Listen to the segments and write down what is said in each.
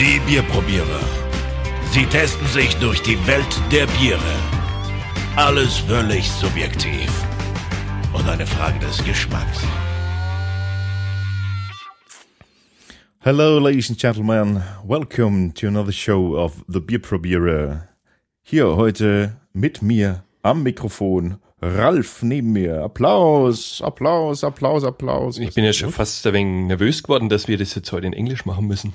Die Bierprobierer. Sie testen sich durch die Welt der Biere. Alles völlig subjektiv. Und eine Frage des Geschmacks. Hello, ladies and gentlemen. Welcome to another show of The Beer Probierer. Hier heute mit mir am Mikrofon Ralf neben mir. Applaus, Applaus, Applaus, Applaus. Ich bin ja schon fast ein wenig nervös geworden, dass wir das jetzt heute in Englisch machen müssen.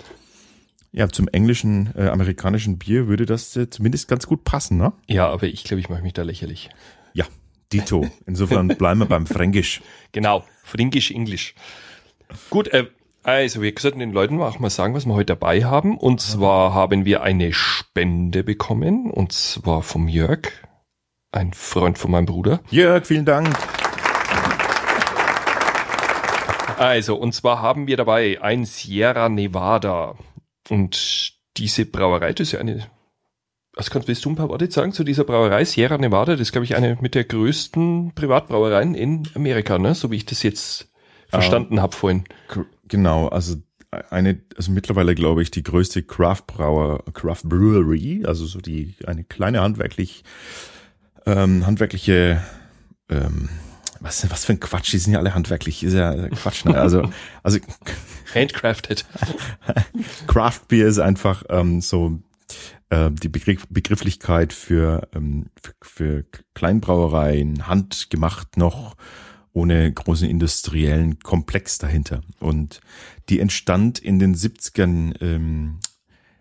Ja, zum englischen, äh, amerikanischen Bier würde das äh, zumindest ganz gut passen, ne? Ja, aber ich glaube, ich mache mich da lächerlich. Ja, Dito. Insofern bleiben wir beim Fränkisch. Genau, Fränkisch, Englisch. Gut, äh, also wir sollten den Leuten auch mal sagen, was wir heute dabei haben. Und zwar haben wir eine Spende bekommen, und zwar vom Jörg, ein Freund von meinem Bruder. Jörg, vielen Dank. Also, und zwar haben wir dabei ein Sierra Nevada. Und diese Brauerei, das ist ja eine. Also kannst willst du ein paar Worte sagen zu dieser Brauerei Sierra Nevada? Das ist, glaube ich, eine mit der größten Privatbrauereien in Amerika, ne? So wie ich das jetzt verstanden habe vorhin. Genau, also eine, also mittlerweile glaube ich die größte Craft Brauer, Craft Brewery, also so die eine kleine handwerklich ähm, handwerkliche ähm, was, was für ein Quatsch, die sind ja alle handwerklich, ist ja Quatsch, ne? Also, also Handcrafted. Craft Beer ist einfach ähm, so äh, die Begriff, Begrifflichkeit für, ähm, für, für Kleinbrauereien, handgemacht noch, ohne großen industriellen Komplex dahinter. Und die entstand in den 70ern, ähm,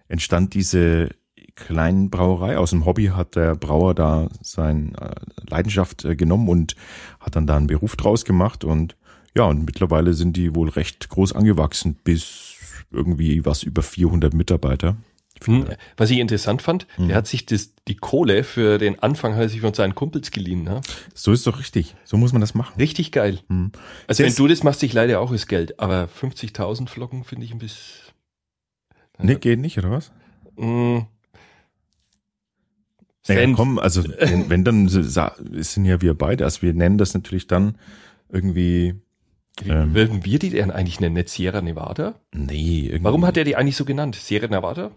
entstand diese kleinen Brauerei. Aus dem Hobby hat der Brauer da seine äh, Leidenschaft äh, genommen und hat dann da einen Beruf draus gemacht und ja, und mittlerweile sind die wohl recht groß angewachsen bis irgendwie was über 400 Mitarbeiter. Hm, Was ich interessant fand, der hat sich das, die Kohle für den Anfang hat er sich von seinen Kumpels geliehen. Ne? So ist doch richtig. So muss man das machen. Richtig geil. Hm. Also Das- wenn du das machst, ich leider auch das Geld. Aber 50.000 Flocken finde ich ein bisschen... Nee, geht nicht, oder was? Mm, Naja, komm, also wenn, wenn dann sind ja wir beide, also wir nennen das natürlich dann irgendwie, Wie Ähm. würden wir die denn eigentlich nennen? Nicht Sierra Nevada? nee, irgendwie. Warum hat er die eigentlich so genannt? Sierra Nevada?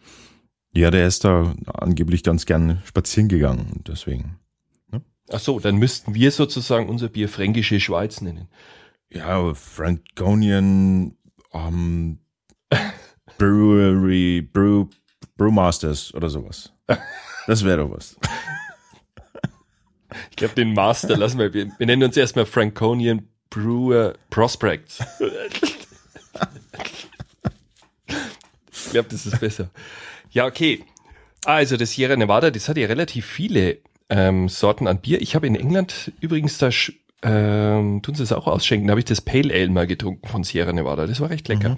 Ja, der ist da angeblich ganz gern spazieren gegangen deswegen. Ach so, dann müssten wir sozusagen unser Bier Fränkische Schweiz nennen. Ja, Franconian um, Brewery, Brew, Brewmasters oder sowas. Das wäre doch was. Ich glaube, den Master lassen wir. Wir, nennen uns erstmal Franconian Brewer Prospects. ich glaube, das ist besser. Ja, okay. Also das Sierra Nevada, das hat ja relativ viele ähm, Sorten an Bier. Ich habe in England übrigens da ähm, tun sie es auch ausschenken. Da habe ich das Pale Ale mal getrunken von Sierra Nevada. Das war recht lecker.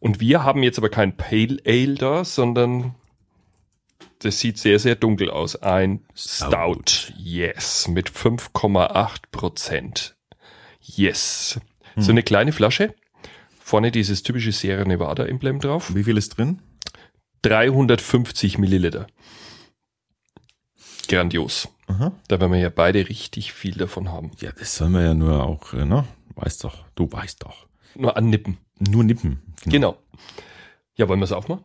Und wir haben jetzt aber kein Pale Ale da, sondern das sieht sehr, sehr dunkel aus. Ein Stout. Yes. Mit 5,8 Prozent. Yes. So eine kleine Flasche. Vorne dieses typische Sierra Nevada Emblem drauf. Wie viel ist drin? 350 Milliliter. Grandios. Aha. Da werden wir ja beide richtig viel davon haben. Ja, das sollen wir ja nur auch, äh, ne? Weißt doch, du weißt doch. Nur annippen. Nur nippen. Genau. Ja, wollen wir es aufmachen?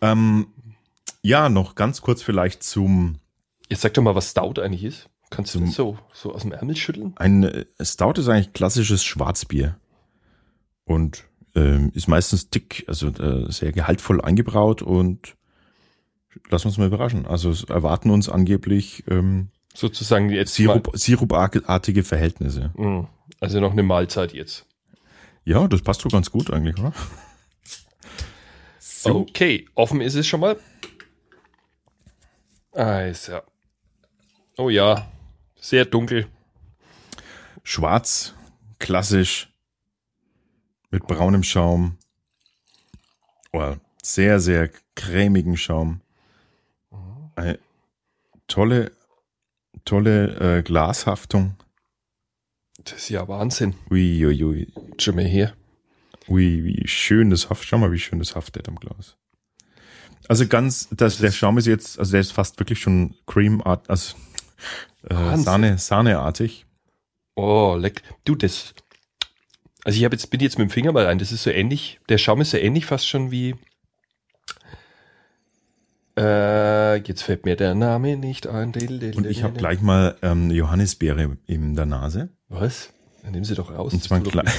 Ähm, ja, noch ganz kurz vielleicht zum Jetzt sag doch mal, was Stout eigentlich ist. Kannst du das so, so aus dem Ärmel schütteln? Ein äh, Stout ist eigentlich klassisches Schwarzbier und ähm, ist meistens dick, also äh, sehr gehaltvoll eingebraut und lassen wir uns mal überraschen. Also es erwarten uns angeblich ähm, Sozusagen jetzt Sirup, sirupartige Verhältnisse. Mm, also noch eine Mahlzeit jetzt. Ja, das passt doch ganz gut eigentlich, oder? So, Okay, offen ist es schon mal. Also. Oh ja, sehr dunkel. schwarz, klassisch, mit braunem Schaum. Oh, sehr, sehr cremigen Schaum. Eine tolle, tolle äh, Glashaftung. Das ist ja Wahnsinn. Ui, ui, ui. Schon mal her. Ui, wie schön das Haft. Schau mal, wie schön das haftet am Glas. Also ganz, das, der Schaum ist jetzt, also der ist fast wirklich schon Cream-art, also äh. Sahne, Sahneartig. Oh, leck. Du, das. Also ich habe jetzt, bin jetzt mit dem Finger mal rein. Das ist so ähnlich. Der Schaum ist so ähnlich fast schon wie Äh, jetzt fällt mir der Name nicht ein. Und ich habe gleich mal ähm, Johannisbeere in der Nase. Was? Dann nehmen Sie doch raus. Und zwar tut doch gleich.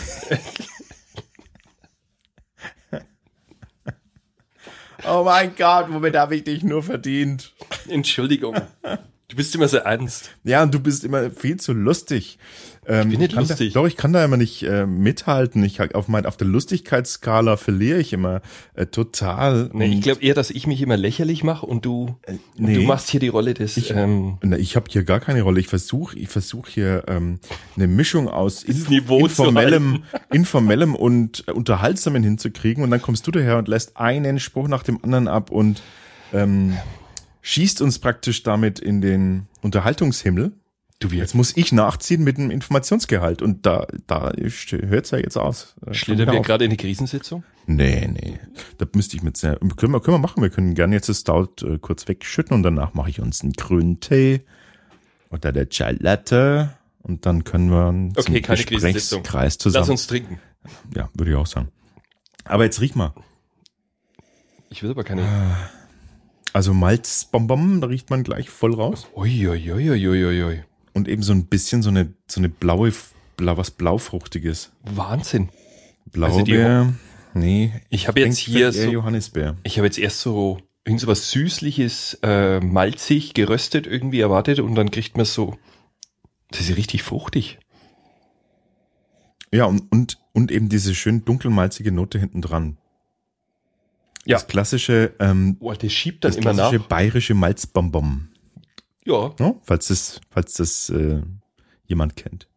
Oh mein Gott, womit habe ich dich nur verdient? Entschuldigung. Du bist immer so ernst. Ja, und du bist immer viel zu lustig. Ähm, bin nicht lustig. Da, doch, ich kann da immer nicht äh, mithalten. Ich auf mein, auf der Lustigkeitsskala verliere ich immer äh, total. Nee, ich Und- glaube eher, dass ich mich immer lächerlich mache und du, und nee. du machst hier die Rolle des. Ich- ähm, Na, ich habe hier gar keine Rolle. Ich versuche ich versuch hier ähm, eine Mischung aus inf informellem, informellem und äh, unterhaltsamen hinzukriegen. Und dann kommst du daher und lässt einen Spruch nach dem anderen ab und ähm, schießt uns praktisch damit in den Unterhaltungshimmel. du. Jetzt muss ich nachziehen mit dem Informationsgehalt. Und da, da hört's ja jetzt aus. Schlittern wir gerade in die Krisensitzung? Nee, nee. Da müsste ich mit sehr, können wir, können wir machen. Wir können gerne jetzt das Stout äh, kurz wegschütten und danach mache ich uns einen grünen Tee oder der Chai Latte und dann können wir uns Okay, keine Krisensitzung. Gesprächskreis Lass zusammen. uns trinken. ja, würde ich auch sagen. Aber jetzt riech mal. Ich will aber keine. Also Malzbonbon, da riecht man gleich voll raus. Uiuiuiuiui. Und eben so ein bisschen so eine, so eine blaue, blau, was blaufruchtiges. Wahnsinn. Blaubeer. nee. Ich habe jetzt hier so, Johannisbeer. ich habe jetzt erst so irgend so was Süßliches, äh, malzig, geröstet irgendwie erwartet und dann kriegt man so, das ist ja richtig fruchtig. Ja, und, und, und eben diese schön dunkelmalzige Note hinten dran. Ja. Das klassische, ähm, Boah, das schiebt dann das immer nach. klassische bayerische Malzbonbon. Ja, Ne? Falls das, falls das äh, jemand kennt.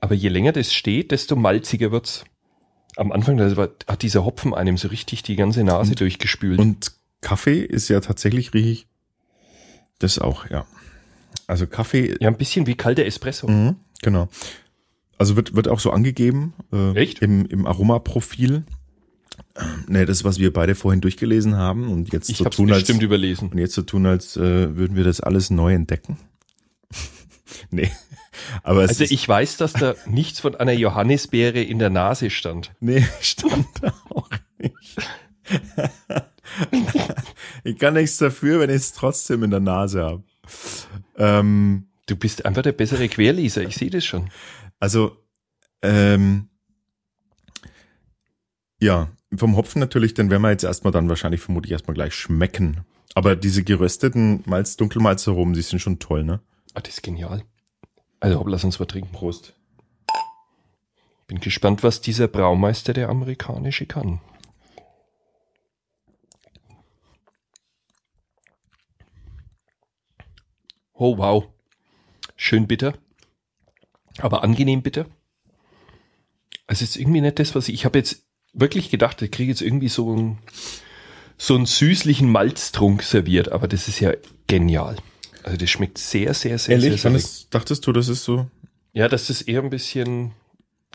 aber je länger das steht, desto malziger wird's. Am Anfang war- hat dieser Hopfen einem so richtig die ganze Nase durchgespült. Und Kaffee ist ja tatsächlich riechig. Das auch, ja. Also Kaffee, ja, ein bisschen wie kalter Espresso. mhm, genau. Also wird, wird auch so angegeben. Äh, Echt? Im, im Aromaprofil. Ähm, Ne, das, was wir beide vorhin durchgelesen haben und jetzt Ich so tun, als, überlesen. und jetzt so tun, als äh, würden wir das alles neu entdecken. nee. Aber Also ich weiß, dass da nichts von einer Johannisbeere in der Nase stand. Nee, stand da auch nicht. ich kann nichts dafür, wenn ich es trotzdem in der Nase habe. Ähm, Du bist einfach der bessere Querleser, ich sehe das schon. also, ähm, ja, vom Hopfen natürlich, den werden wir jetzt erstmal dann wahrscheinlich vermutlich erstmal gleich schmecken. Aber diese gerösteten Malz, Dunkelmalzaromen, die sind schon toll, ne? Ah, das ist genial. Also hopp, lass uns mal trinken. Prost. Bin gespannt, was dieser Braumeister der amerikanische kann. Oh wow. Schön bitter. Aber angenehm bitter. Also es ist irgendwie nicht das, was ich, ich habe jetzt wirklich gedacht, ich kriege jetzt irgendwie so einen, so einen süßlichen Malztrunk serviert, aber das ist ja genial. Also das schmeckt sehr, sehr, sehr, Ehrlich, sehr, sehr, fandest, dachtest du, das ist so? ja, dass das eher ein bisschen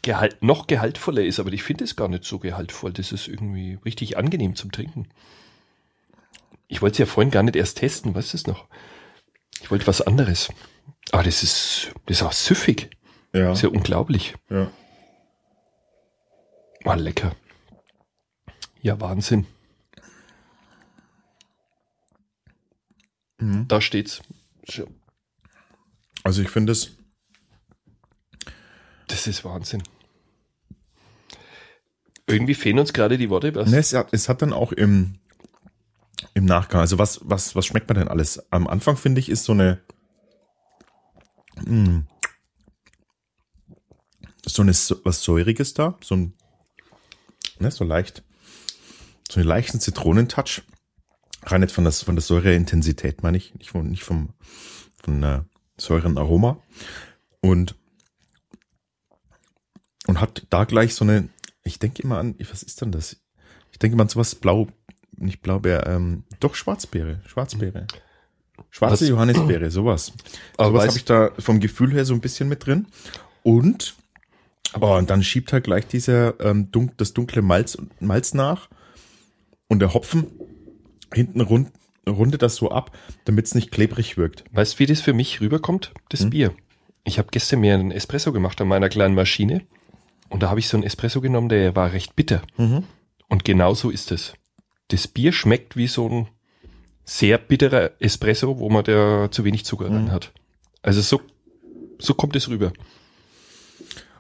gehalt, noch gehaltvoller ist, aber ich finde es gar nicht so gehaltvoll. Das ist irgendwie richtig angenehm zum Trinken. Ich wollte es ja vorhin gar nicht erst testen, weißt du es noch? Ich wollte was anderes. Aber das ist, das ist auch süffig. Ja. Das ist ja unglaublich. ja. War lecker. Ja, Wahnsinn. Mhm. Da steht's. Also ich finde es, Das ist Wahnsinn. Irgendwie fehlen uns gerade die Worte. Ne, es, hat, es hat dann auch im, im Nachgang, also was, was, was schmeckt man denn alles? Am Anfang finde ich, ist so eine, mh, so eine, was Säuriges da, so ein, ne, so leicht, so einen leichten Zitronentouch. Rein nicht von, das, von der Säureintensität, meine ich, nicht, von, nicht vom, von der Säurenaroma. Und, und hat da gleich so eine, ich denke immer an, was ist denn das? Ich denke mal an sowas blau, nicht Blaubeer, ähm, doch Schwarzbeere, Schwarzbeere. Schwarze Was- Johannisbeere, sowas. Aber sowas habe ich da vom Gefühl her so ein bisschen mit drin. Und, oh, und dann schiebt halt gleich dieser, ähm, dunk, das dunkle Malz, Malz nach. Und der Hopfen hinten rund, rundet das so ab, damit es nicht klebrig wirkt. Weißt du, wie das für mich rüberkommt? Das Hm? Bier. Ich habe gestern mir einen Espresso gemacht an meiner kleinen Maschine. Und da habe ich so einen Espresso genommen, der war recht bitter. Mhm. Und genau so ist es. Das Bier schmeckt wie so ein sehr bitterer Espresso, wo man da zu wenig Zucker rein hat. Also so, so kommt es rüber.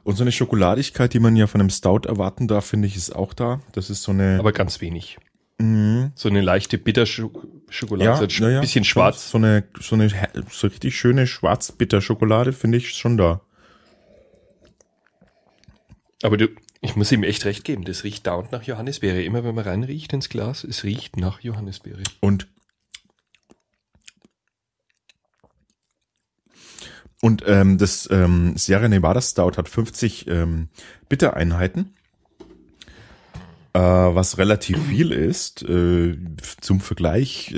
Und so eine Schokoladigkeit, die man ja von einem Stout erwarten darf, finde ich, ist auch da. Das ist so eine. Aber ganz wenig. Mhm. So eine leichte Bitterschokolade, ja, so ja, ein ja, bisschen schwarz. So eine, so eine so richtig schöne schwarz-bitter-Schokolade finde ich schon da. Aber du, ich muss ihm echt recht geben, das riecht dauernd nach Johannisbeere. Immer wenn man reinriecht ins Glas, es riecht nach Johannisbeere. Und und ähm, das ähm, Sierra Nevada Stout hat 50 ähm, Bittereinheiten, was relativ viel ist. Äh, zum Vergleich,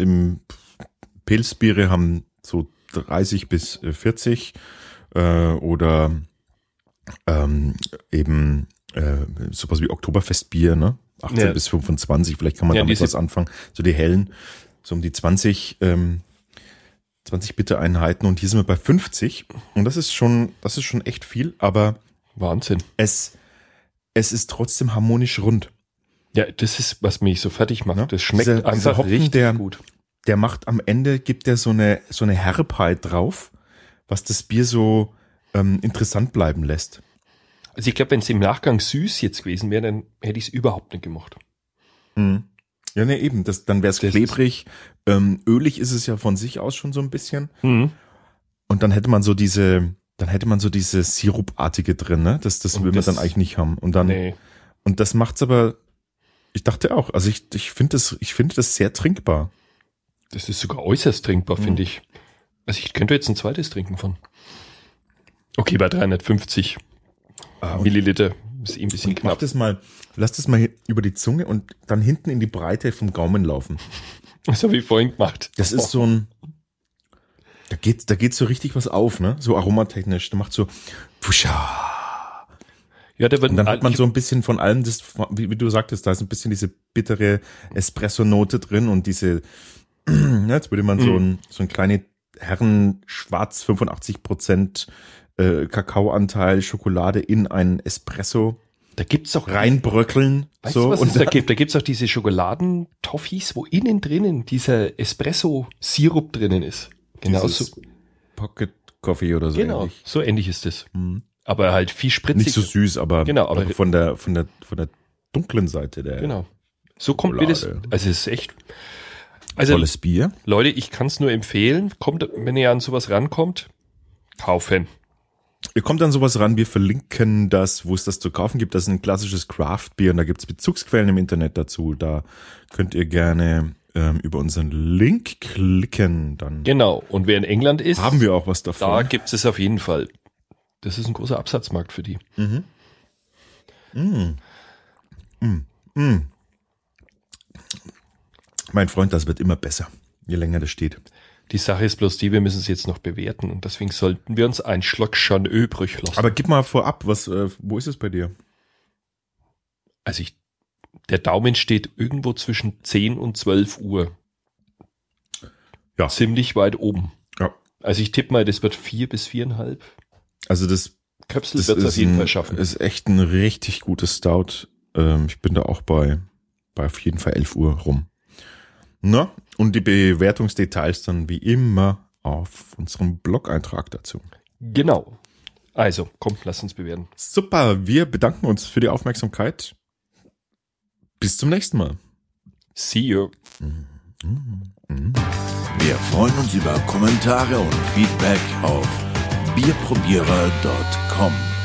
Pilzbiere haben so 30 bis äh, 40 äh, oder ähm, eben äh, sowas wie Oktoberfestbier, ne? 18 Ja. bis 25, vielleicht kann man Ja, damit was anfangen. So die hellen, so um die 20, ähm, 20 Bittereinheiten und hier sind wir bei 50 und das ist schon, das ist schon echt viel, aber Wahnsinn. es, es ist trotzdem harmonisch rund. Ja, das ist, was mich so fertig macht. Ja, Das schmeckt dieser- dieser einfach Hopfen, richtig der- gut. Der macht am Ende, gibt er so eine, so eine Herbheit drauf, was das Bier so ähm, interessant bleiben lässt. Also ich glaube, wenn es im Nachgang süß jetzt gewesen wäre, dann hätte ich es überhaupt nicht gemacht. Mhm. Ja, ne, eben, das, dann wäre es klebrig. Ähm, ölig ist es ja von sich aus schon so ein bisschen. Mhm. Und dann hätte man so diese, dann hätte man so diese Sirupartige drin, ne? Das, das Und will man das- dann eigentlich nicht haben. Und dann, Nee. und das macht's aber, ich dachte auch, also ich, ich finde das, ich finde das sehr trinkbar. Das ist sogar äußerst trinkbar, Mhm. finde ich. Also ich könnte jetzt ein zweites trinken von. Okay, bei 350 Ah, Milliliter ist eh ein bisschen mach knapp. das mal, lass das mal über die Zunge und dann hinten in die Breite vom Gaumen laufen. Das habe ich vorhin gemacht. Das ist so ein, da geht, da geht so richtig was auf, ne? So aromatechnisch. Da macht so, Fuscha. Ja, da wird Und dann hat man ich- so ein bisschen von allem, das, wie, wie du sagtest, da ist ein bisschen diese bittere Espresso-Note drin und diese, ja, jetzt würde man so Mhm. ein, so ein kleine Herren schwarz 85 Prozent äh, Kakaoanteil Schokolade in einen Espresso da gibt's auch reinbröckeln. Weißt so du, was und es da gibt? Da gibt's auch diese Schokoladentoffees, wo innen drinnen dieser Espresso-Sirup drinnen ist. Genau so. Pocket Coffee oder so Genau, ähnlich. so ähnlich ist es. Mhm. Aber halt viel spritziger. Nicht so süß, aber, Genau, aber- aber von der von der von der dunklen Seite der Genau. So kommt mir das. Also es ist echt. Also tolles Bier. Leute, ich kann es nur empfehlen. Kommt, wenn ihr an sowas rankommt, kaufen. Ihr kommt an sowas ran, wir verlinken das, wo es das zu kaufen gibt. Das ist ein klassisches Craft-Bier und da gibt's Bezugsquellen im Internet dazu. Da könnt ihr gerne ähm, über unseren Link klicken. Dann Genau. Und wer in England ist, haben wir auch was da davon. gibt es auf jeden Fall. Das ist ein großer Absatzmarkt für die. Mhm. Mm. Mm. Mm. Mein Freund, das wird immer besser, je länger das steht. Die Sache ist bloß die, wir müssen es jetzt noch bewerten und deswegen sollten wir uns ein Schluck schon übrig lassen. Aber gib mal vorab, was, äh, wo ist es bei dir? also ich, der Daumen steht irgendwo zwischen 10 und 12 Uhr. Ja. Ziemlich weit oben. Ja. Also ich tippe mal, das wird vier bis viereinhalb. Also das Köpsel wird es ist auf jeden ein, Fall schaffen. ist echt ein richtig gutes Stout. Ähm, ich bin da auch bei, bei auf jeden Fall 11 Uhr rum. Na, und die Bewertungsdetails dann wie immer auf unserem Blog-Eintrag dazu. Genau. Also, komm, lass uns bewerten. Super, wir bedanken uns für die Aufmerksamkeit. Bis zum nächsten Mal. See you. Wir freuen uns über Kommentare und Feedback auf bierprobierer.com.